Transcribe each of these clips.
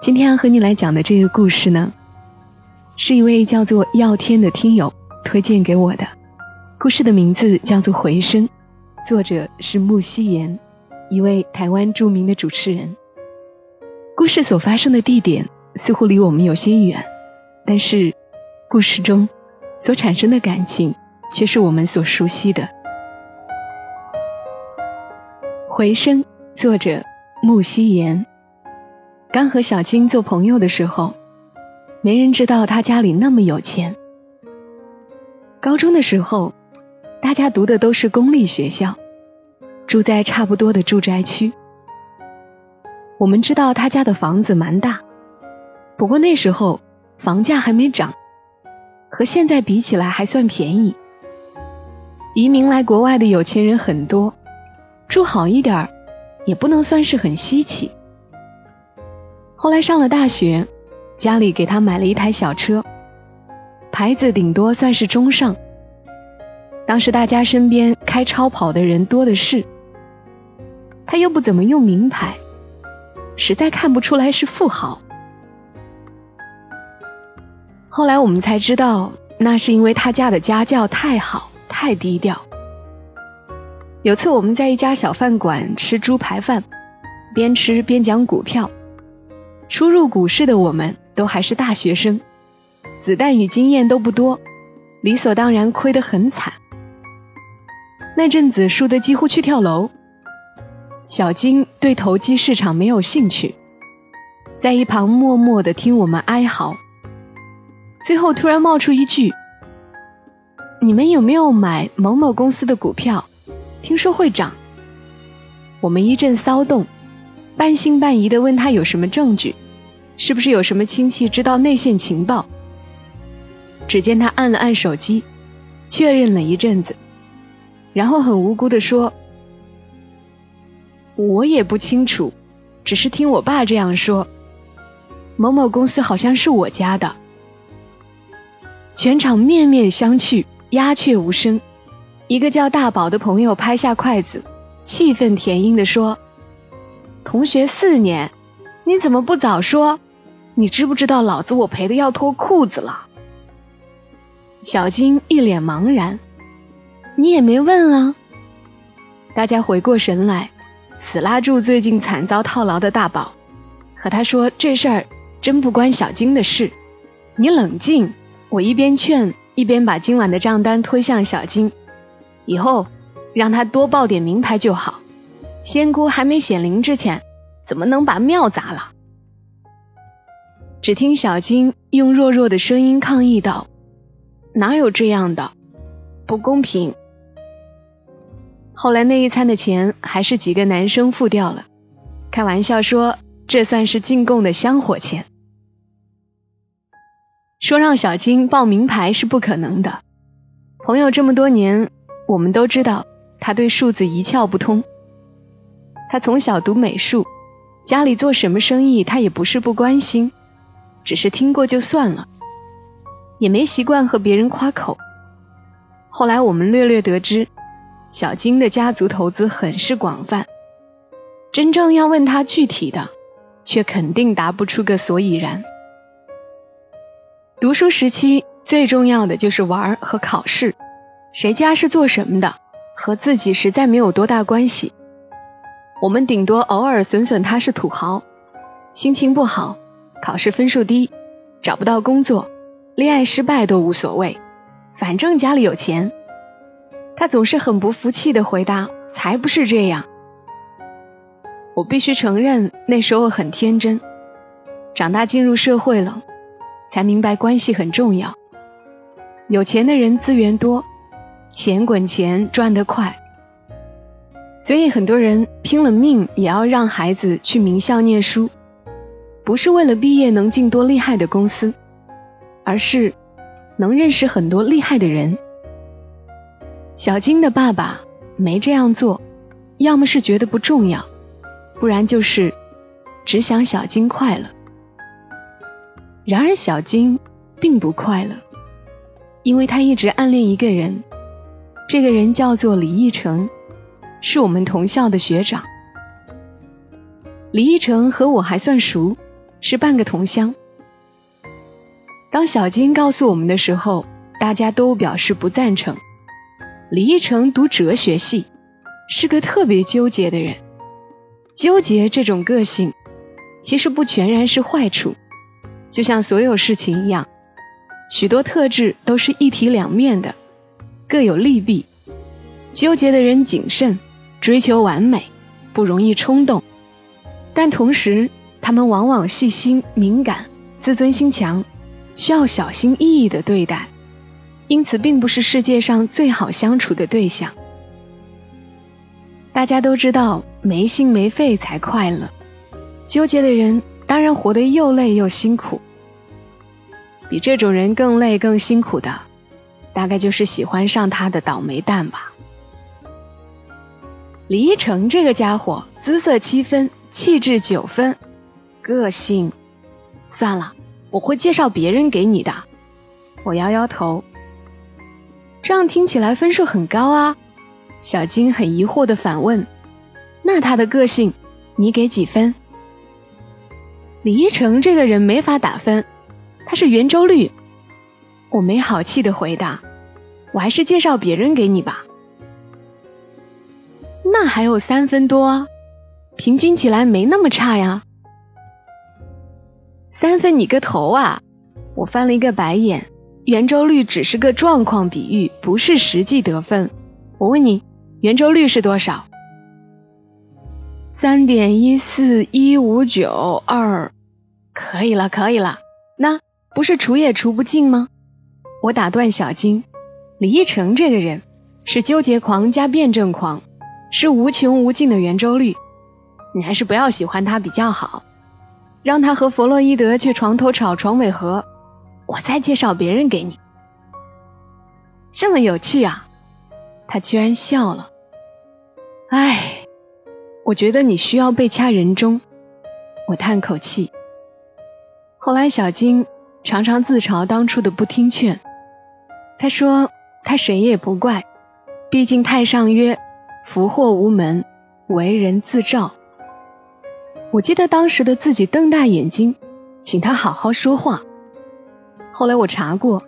今天要和你来讲的这个故事呢，是一位叫做耀天的听友推荐给我的。故事的名字叫做《回声》，作者是木希言，一位台湾著名的主持人。故事所发生的地点似乎离我们有些远，但是故事中所产生的感情却是我们所熟悉的。回声，作者木希言。刚和小金做朋友的时候，没人知道他家里那么有钱。高中的时候，大家读的都是公立学校，住在差不多的住宅区。我们知道他家的房子蛮大，不过那时候房价还没涨，和现在比起来还算便宜。移民来国外的有钱人很多，住好一点儿也不能算是很稀奇。后来上了大学，家里给他买了一台小车，牌子顶多算是中上。当时大家身边开超跑的人多的是，他又不怎么用名牌，实在看不出来是富豪。后来我们才知道，那是因为他家的家教太好，太低调。有次我们在一家小饭馆吃猪排饭，边吃边讲股票。初入股市的我们都还是大学生，子弹与经验都不多，理所当然亏得很惨。那阵子输得几乎去跳楼。小金对投机市场没有兴趣，在一旁默默地听我们哀嚎。最后突然冒出一句：“你们有没有买某某公司的股票？听说会涨。”我们一阵骚动。半信半疑的问他有什么证据，是不是有什么亲戚知道内线情报？只见他按了按手机，确认了一阵子，然后很无辜的说：“我也不清楚，只是听我爸这样说。某某公司好像是我家的。”全场面面相觑，鸦雀无声。一个叫大宝的朋友拍下筷子，气愤填膺的说。同学四年，你怎么不早说？你知不知道老子我赔的要脱裤子了？小金一脸茫然，你也没问啊。大家回过神来，死拉住最近惨遭套牢的大宝，和他说这事儿真不关小金的事，你冷静。我一边劝，一边把今晚的账单推向小金，以后让他多报点名牌就好。仙姑还没显灵之前，怎么能把庙砸了？只听小金用弱弱的声音抗议道：“哪有这样的？不公平！”后来那一餐的钱还是几个男生付掉了，开玩笑说这算是进贡的香火钱。说让小金报名牌是不可能的，朋友这么多年，我们都知道他对数字一窍不通。他从小读美术，家里做什么生意他也不是不关心，只是听过就算了，也没习惯和别人夸口。后来我们略略得知，小金的家族投资很是广泛，真正要问他具体的，却肯定答不出个所以然。读书时期最重要的就是玩和考试，谁家是做什么的，和自己实在没有多大关系。我们顶多偶尔损损他是土豪，心情不好，考试分数低，找不到工作，恋爱失败都无所谓，反正家里有钱。他总是很不服气的回答：“才不是这样。”我必须承认，那时候很天真。长大进入社会了，才明白关系很重要。有钱的人资源多，钱滚钱赚得快。所以很多人拼了命也要让孩子去名校念书，不是为了毕业能进多厉害的公司，而是能认识很多厉害的人。小金的爸爸没这样做，要么是觉得不重要，不然就是只想小金快乐。然而小金并不快乐，因为他一直暗恋一个人，这个人叫做李奕成，是我们同校的学长。李奕成和我还算熟，是半个同乡。当小金告诉我们的时候，大家都表示不赞成。李奕成读哲学系，是个特别纠结的人。纠结这种个性，其实不全然是坏处。就像所有事情一样，许多特质都是一体两面的，各有利弊。纠结的人谨慎，追求完美，不容易冲动，但同时他们往往细心敏感，自尊心强，需要小心翼翼的对待，因此并不是世界上最好相处的对象。大家都知道，没心没肺才快乐，纠结的人。当然，活得又累又辛苦。比这种人更累更辛苦的，大概就是喜欢上他的倒霉蛋吧。李一成这个家伙，姿色七分，气质九分，个性……算了，我会介绍别人给你的。我摇摇头。这样听起来分数很高啊。小金很疑惑的反问：“那他的个性，你给几分？”李一成这个人没法打分，他是圆周率。我没好气的回答：“我还是介绍别人给你吧。”那还有三分多，平均起来没那么差呀。三分你个头啊！我翻了一个白眼。圆周率只是个状况比喻，不是实际得分。我问你，圆周率是多少？三点一四一五九二，可以了，可以了。那不是除也除不尽吗？我打断小金，李一成这个人是纠结狂加辩证狂，是无穷无尽的圆周率。你还是不要喜欢他比较好，让他和弗洛伊德去床头吵床尾和，我再介绍别人给你。这么有趣啊！他居然笑了。唉。我觉得你需要被掐人中，我叹口气。后来小金常常自嘲当初的不听劝，他说他谁也不怪，毕竟太上曰福祸无门，为人自照。我记得当时的自己瞪大眼睛，请他好好说话。后来我查过，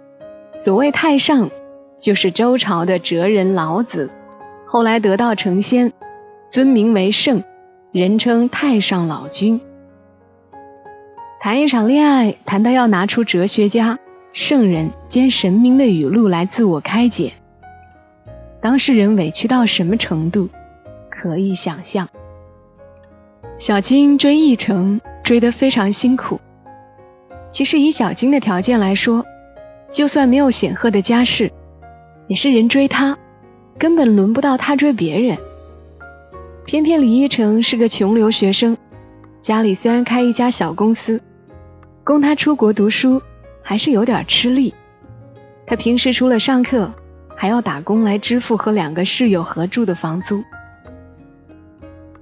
所谓太上就是周朝的哲人老子，后来得道成仙。尊名为圣，人称太上老君。谈一场恋爱，谈到要拿出哲学家、圣人兼神明的语录来自我开解，当事人委屈到什么程度，可以想象。小金追奕成追得非常辛苦。其实以小金的条件来说，就算没有显赫的家世，也是人追他，根本轮不到他追别人。偏偏李一成是个穷留学生，家里虽然开一家小公司，供他出国读书还是有点吃力。他平时除了上课，还要打工来支付和两个室友合住的房租。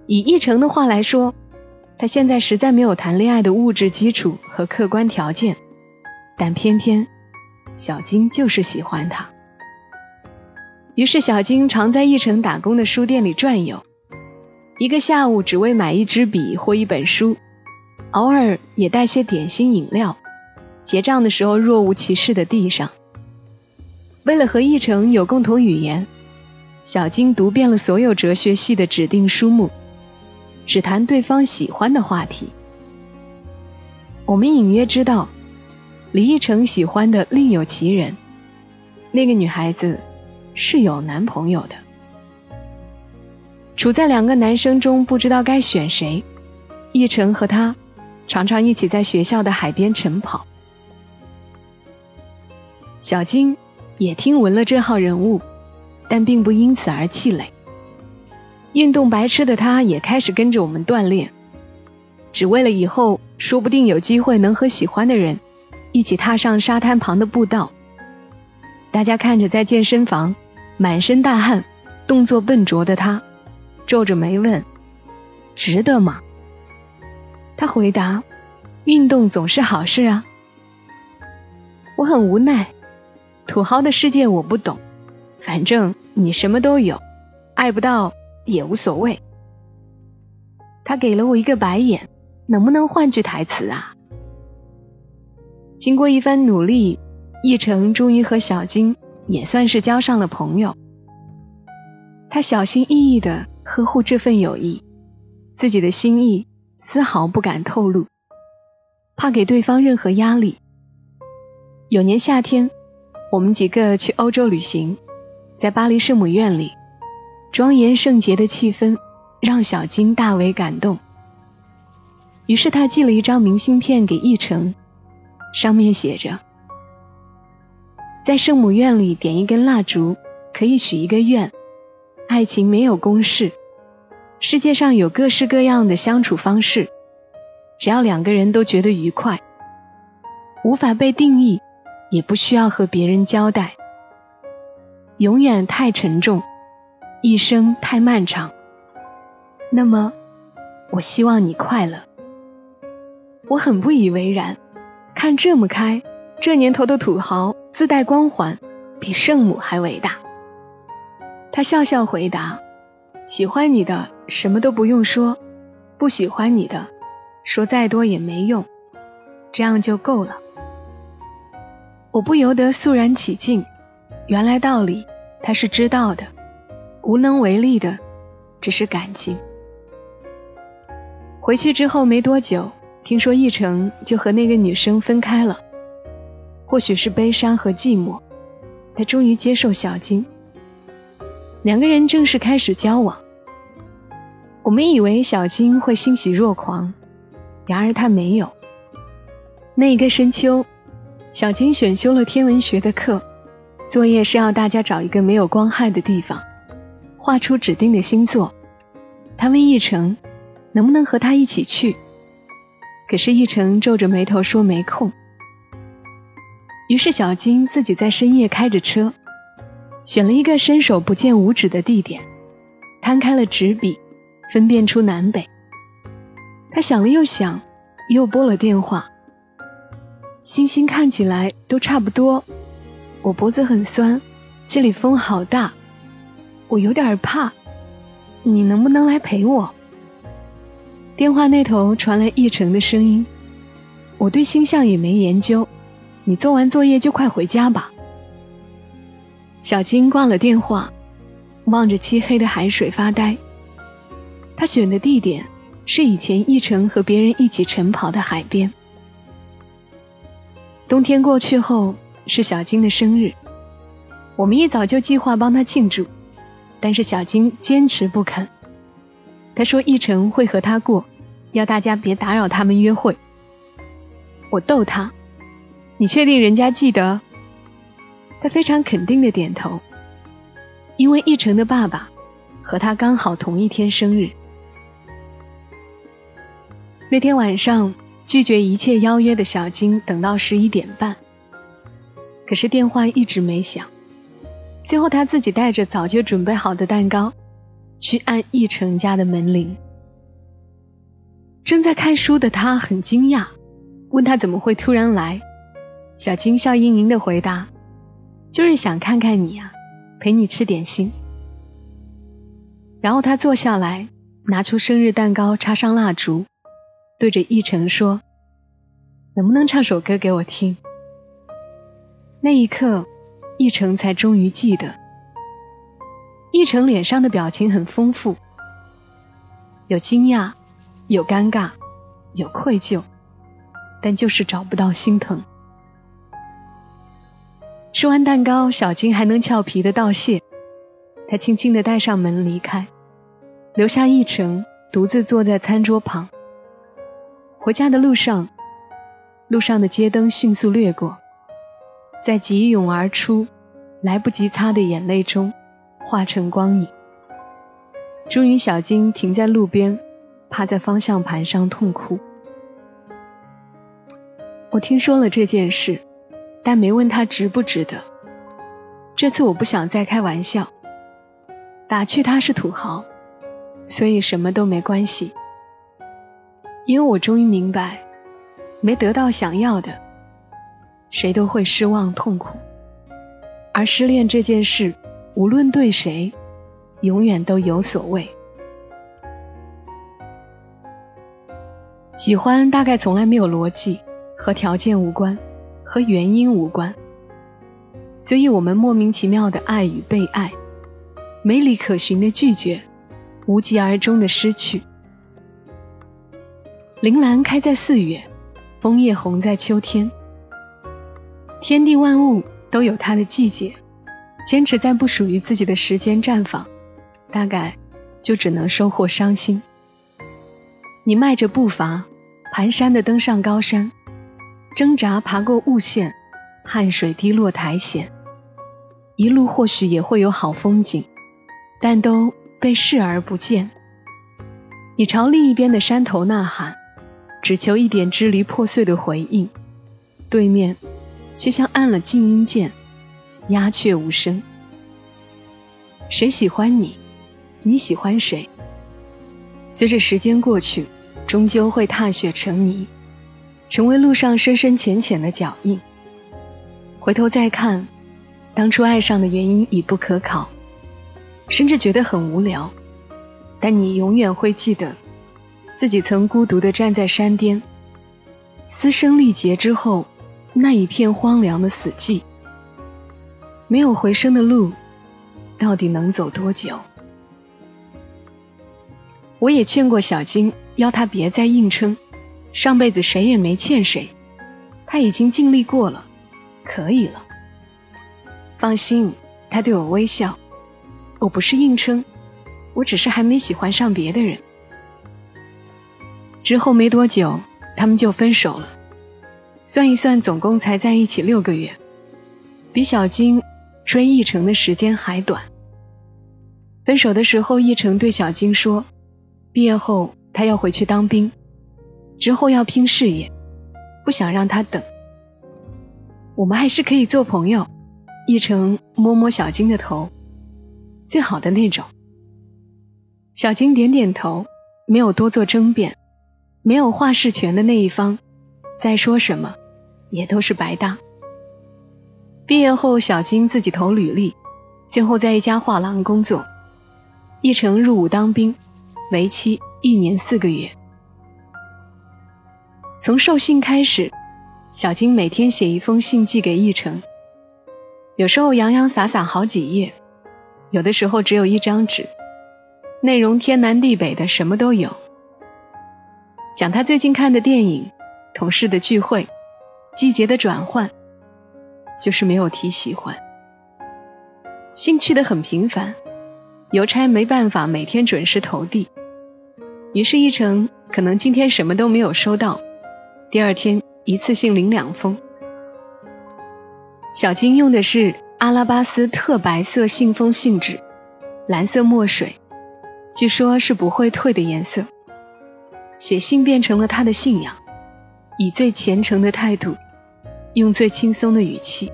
以一成的话来说，他现在实在没有谈恋爱的物质基础和客观条件，但偏偏小金就是喜欢他。于是小金常在一成打工的书店里转悠。一个下午只为买一支笔或一本书，偶尔也带些点心饮料，结账的时候若无其事的递上。为了和奕成有共同语言，小金读遍了所有哲学系的指定书目，只谈对方喜欢的话题。我们隐约知道，李奕成喜欢的另有其人，那个女孩子是有男朋友的。处在两个男生中，不知道该选谁。奕成和他常常一起在学校的海边晨跑。小金也听闻了这号人物，但并不因此而气馁。运动白痴的他，也开始跟着我们锻炼。只为了以后说不定有机会能和喜欢的人一起踏上沙滩旁的步道。大家看着在健身房满身大汗、动作笨拙的他，皱着眉问：“值得吗？”他回答：“运动总是好事啊。”我很无奈，土豪的世界我不懂，反正你什么都有，爱不到也无所谓。他给了我一个白眼，能不能换句台词啊？经过一番努力，奕成终于和小金也算是交上了朋友。他小心翼翼的呵护这份友谊，自己的心意丝毫不敢透露，怕给对方任何压力。有年夏天，我们几个去欧洲旅行，在巴黎圣母院里，庄严圣洁的气氛让小金大为感动。于是他寄了一张明信片给易成，上面写着：“在圣母院里点一根蜡烛，可以许一个愿。爱情没有公式，世界上有各式各样的相处方式，只要两个人都觉得愉快，无法被定义。”也不需要和别人交代。永远太沉重，一生太漫长。那么，我希望你快乐。我很不以为然，看这么开，这年头的土豪自带光环，比圣母还伟大。他笑笑回答：“喜欢你的什么都不用说，不喜欢你的，说再多也没用，这样就够了。”我不由得肃然起敬，原来道理他是知道的，无能为力的只是感情。回去之后没多久，听说奕成就和那个女生分开了，或许是悲伤和寂寞，他终于接受小金，两个人正式开始交往。我们以为小金会欣喜若狂，然而他没有。那一个深秋。小金选修了天文学的课，作业是要大家找一个没有光害的地方，画出指定的星座。他问奕成能不能和他一起去，可是奕成皱着眉头说没空。于是小金自己在深夜开着车，选了一个伸手不见五指的地点，摊开了纸笔，分辨出南北。他想了又想，又拨了电话。星星看起来都差不多，我脖子很酸，这里风好大，我有点怕，你能不能来陪我？电话那头传来奕成的声音：“我对星象也没研究，你做完作业就快回家吧。”小金挂了电话，望着漆黑的海水发呆。他选的地点是以前奕成和别人一起晨跑的海边。冬天过去后是小金的生日，我们一早就计划帮他庆祝，但是小金坚持不肯。他说一成会和他过，要大家别打扰他们约会。我逗他：“你确定人家记得？”他非常肯定的点头，因为一成的爸爸和他刚好同一天生日。那天晚上。拒绝一切邀约的小金等到十一点半，可是电话一直没响。最后他自己带着早就准备好的蛋糕去按奕成家的门铃。正在看书的他很惊讶，问他怎么会突然来。小金笑盈盈的回答：“就是想看看你啊，陪你吃点心。”然后他坐下来，拿出生日蛋糕，插上蜡烛。对着奕成说：“能不能唱首歌给我听？”那一刻，奕成才终于记得。奕成脸上的表情很丰富，有惊讶，有尴尬，有愧疚，但就是找不到心疼。吃完蛋糕，小金还能俏皮的道谢。他轻轻的带上门离开，留下奕成独自坐在餐桌旁。回家的路上，路上的街灯迅速掠过，在急涌而出、来不及擦的眼泪中化成光影。终于，小金停在路边，趴在方向盘上痛哭。我听说了这件事，但没问他值不值得。这次我不想再开玩笑，打趣他是土豪，所以什么都没关系。因为我终于明白，没得到想要的，谁都会失望痛苦。而失恋这件事，无论对谁，永远都有所谓。喜欢大概从来没有逻辑，和条件无关，和原因无关。所以我们莫名其妙的爱与被爱，没理可循的拒绝，无疾而终的失去。铃兰开在四月，枫叶红在秋天。天地万物都有它的季节，坚持在不属于自己的时间绽放，大概就只能收获伤心。你迈着步伐，蹒跚的登上高山，挣扎爬过雾线。汗水滴落苔藓，一路或许也会有好风景，但都被视而不见。你朝另一边的山头呐喊，只求一点支离破碎的回应，对面却像按了静音键，鸦雀无声。谁喜欢你？你喜欢谁？随着时间过去，终究会踏雪成泥，成为路上深深浅浅的脚印。回头再看，当初爱上的原因已不可考，甚至觉得很无聊。但你永远会记得，自己曾孤独的站在山巅，嘶声力竭之后，那一片荒凉的死寂，没有回声的路，到底能走多久？我也劝过小金，要他别再硬撑，上辈子谁也没欠谁，他已经尽力过了。可以了，放心。他对我微笑。我不是硬撑，我只是还没喜欢上别的人。之后没多久，他们就分手了。算一算，总共才在一起六个月，比小金追奕成的时间还短。分手的时候，奕成对小金说：“毕业后他要回去当兵，之后要拼事业，不想让他等。”我们还是可以做朋友。奕成摸摸小金的头，最好的那种。小金点点头，没有多做争辩。没有话事权的那一方，再说什么也都是白搭。毕业后，小金自己投履历，最后在一家画廊工作。一成入伍当兵，为期一年四个月。从受训开始。小金每天写一封信寄给一成，有时候洋洋洒洒好几页，有的时候只有一张纸，内容天南地北的什么都有。讲他最近看的电影、同事的聚会、季节的转换，就是没有提喜欢。兴趣的很平凡，邮差没办法每天准时投递，于是一成可能今天什么都没有收到，第二天。一次性领两封。小金用的是阿拉巴斯特白色信封信纸，蓝色墨水，据说是不会退的颜色。写信变成了他的信仰，以最虔诚的态度，用最轻松的语气，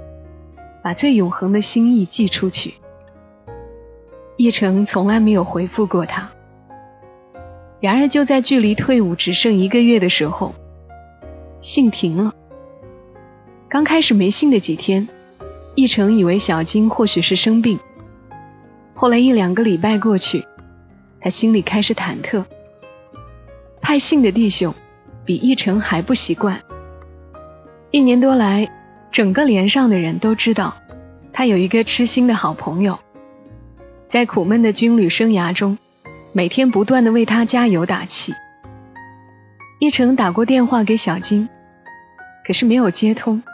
把最永恒的心意寄出去。叶成从来没有回复过他。然而就在距离退伍只剩一个月的时候。信停了。刚开始没信的几天，一成以为小金或许是生病。后来一两个礼拜过去，他心里开始忐忑。派信的弟兄比奕成还不习惯。一年多来，整个连上的人都知道，他有一个痴心的好朋友，在苦闷的军旅生涯中，每天不断的为他加油打气。奕成打过电话给小金。可是没有接通，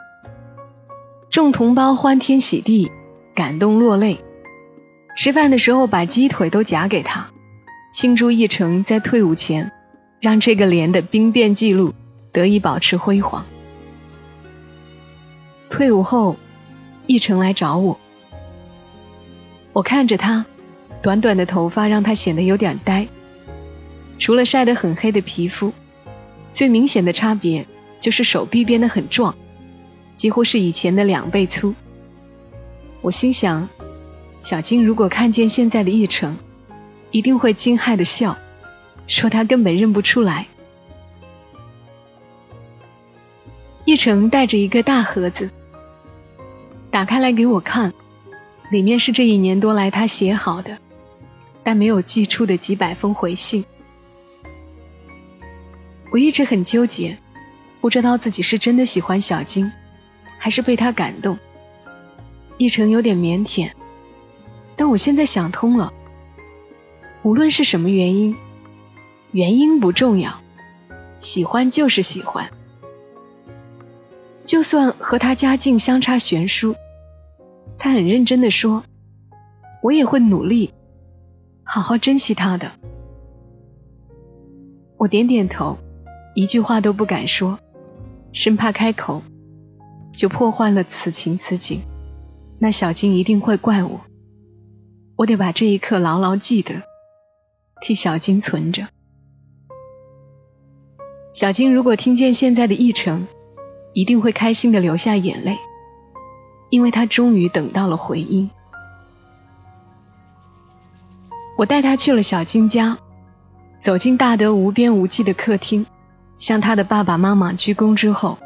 众同胞欢天喜地，感动落泪。吃饭的时候把鸡腿都夹给他，庆祝一成在退伍前让这个连的兵变记录得以保持辉煌。退伍后，一成来找我，我看着他，短短的头发让他显得有点呆，除了晒得很黑的皮肤，最明显的差别就是手臂变得很壮，几乎是以前的两倍粗。我心想，小金如果看见现在的奕成，一定会惊骇的笑，说他根本认不出来。奕成带着一个大盒子，打开来给我看，里面是这一年多来他写好的，但没有寄出的几百封回信。我一直很纠结，不知道自己是真的喜欢小金，还是被他感动。一成有点腼腆，但我现在想通了。无论是什么原因，原因不重要，喜欢就是喜欢。就算和他家境相差悬殊，他很认真的说，我也会努力，好好珍惜他的。我点点头。一句话都不敢说，生怕开口就破坏了此情此景。那小金一定会怪我，我得把这一刻牢牢记得，替小金存着。小金如果听见现在的议程，一定会开心的流下眼泪，因为他终于等到了回音。我带他去了小金家，走进大德无边无际的客厅。向他的爸爸妈妈鞠躬之后，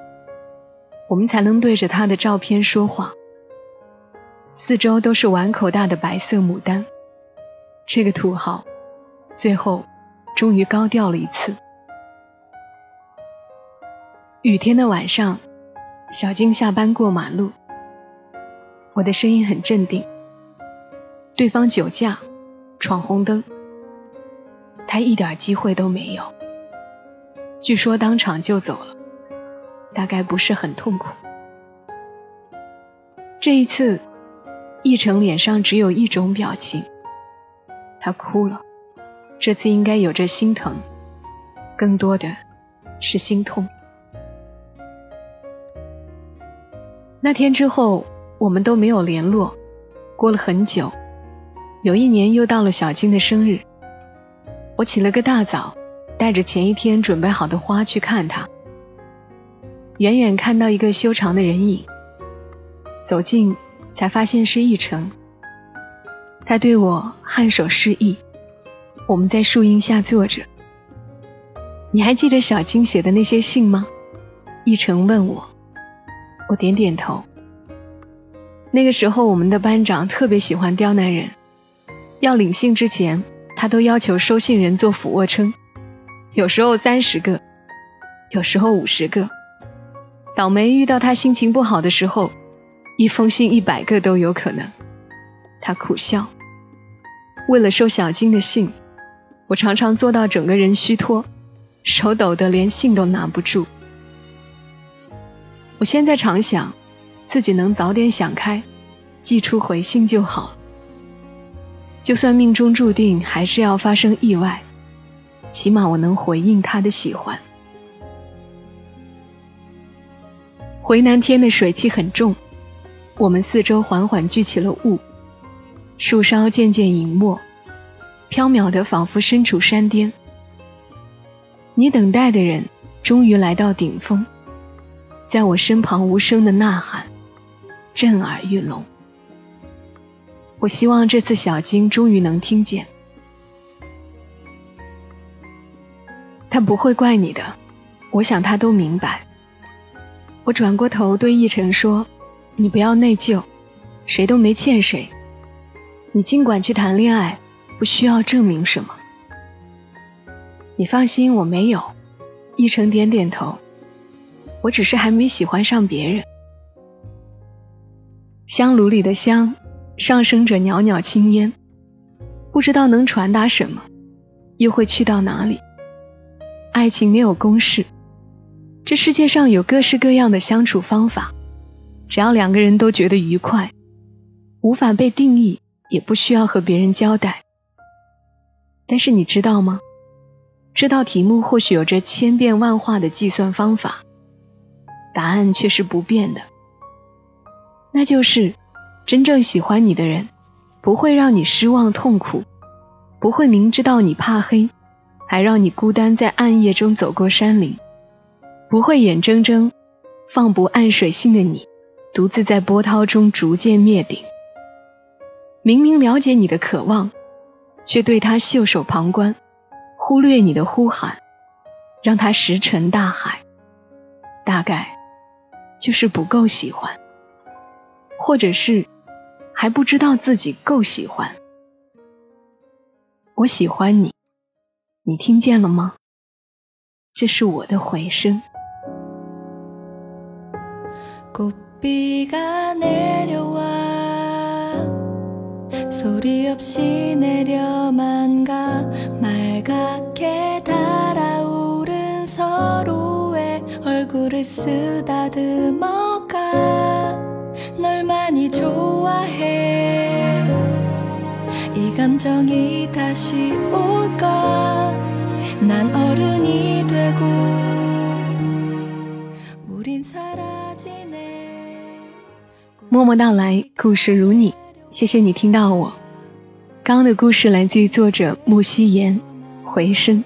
我们才能对着他的照片说话。四周都是碗口大的白色牡丹，这个土豪最后终于高调了一次。雨天的晚上，小静下班过马路，我的声音很镇定。对方酒驾，闯红灯，他一点机会都没有。据说当场就走了，大概不是很痛苦。这一次，奕成脸上只有一种表情，他哭了。这次应该有着心疼，更多的是心痛。那天之后，我们都没有联络。过了很久，有一年又到了小金的生日，我起了个大早。带着前一天准备好的花去看他，远远看到一个修长的人影，走近才发现是奕成。他对我颔首示意，我们在树荫下坐着。你还记得小金写的那些信吗？奕成问我，我点点头。那个时候我们的班长特别喜欢刁难人，要领信之前，他都要求收信人做俯卧撑。有时候三十个，有时候五十个。倒霉遇到他心情不好的时候，一封信一百个都有可能。他苦笑。为了收小金的信，我常常做到整个人虚脱，手抖得连信都拿不住。我现在常想，自己能早点想开，寄出回信就好。就算命中注定还是要发生意外。起码我能回应他的喜欢。回南天的水汽很重，我们四周缓缓聚起了雾，树梢渐渐隐没，飘渺的仿佛身处山巅。你等待的人终于来到顶峰，在我身旁无声的呐喊，震耳欲聋。我希望这次小金终于能听见。他不会怪你的，我想他都明白。我转过头对奕晨说：“你不要内疚，谁都没欠谁。你尽管去谈恋爱，不需要证明什么。你放心，我没有。”奕晨点点头：“我只是还没喜欢上别人。”香炉里的香，上升着袅袅青烟，不知道能传达什么，又会去到哪里。爱情没有公式，这世界上有各式各样的相处方法，只要两个人都觉得愉快，无法被定义，也不需要和别人交代。但是你知道吗？这道题目或许有着千变万化的计算方法，答案却是不变的，那就是真正喜欢你的人，不会让你失望痛苦，不会明知道你怕黑。还让你孤单在暗夜中走过山林，不会眼睁睁放不暗水性的你，独自在波涛中逐渐灭顶。明明了解你的渴望，却对他袖手旁观，忽略你的呼喊，让他石沉大海。大概就是不够喜欢，或者是还不知道自己够喜欢。我喜欢你，你听见了吗？这是我的回声。쓰다듬어 가널 많이 좋아해 이 감정이 다시 올까 난 어른이 되고 우린 사라지네 默默到来，故事如你，谢谢你听到我。刚刚的故事来自于作者木西言，回声。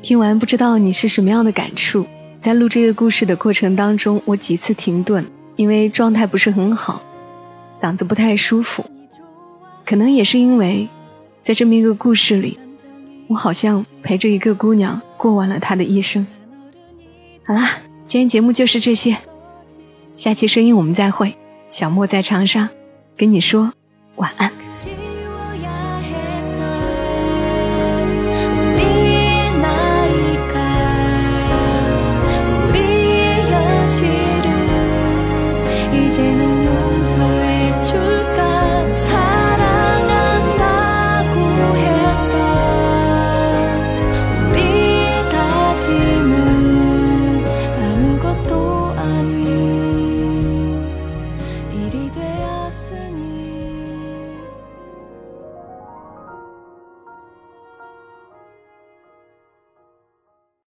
听完不知道你是什么样的感触？ 在录这个故事的过程当中，我几次停顿，因为状态不是很好，嗓子不太舒服。可能也是因为，在这么一个故事里，我好像陪着一个姑娘过完了她的一生。好啦，今天节目就是这些，下期声音我们再会。小莫在长沙，跟你说晚安。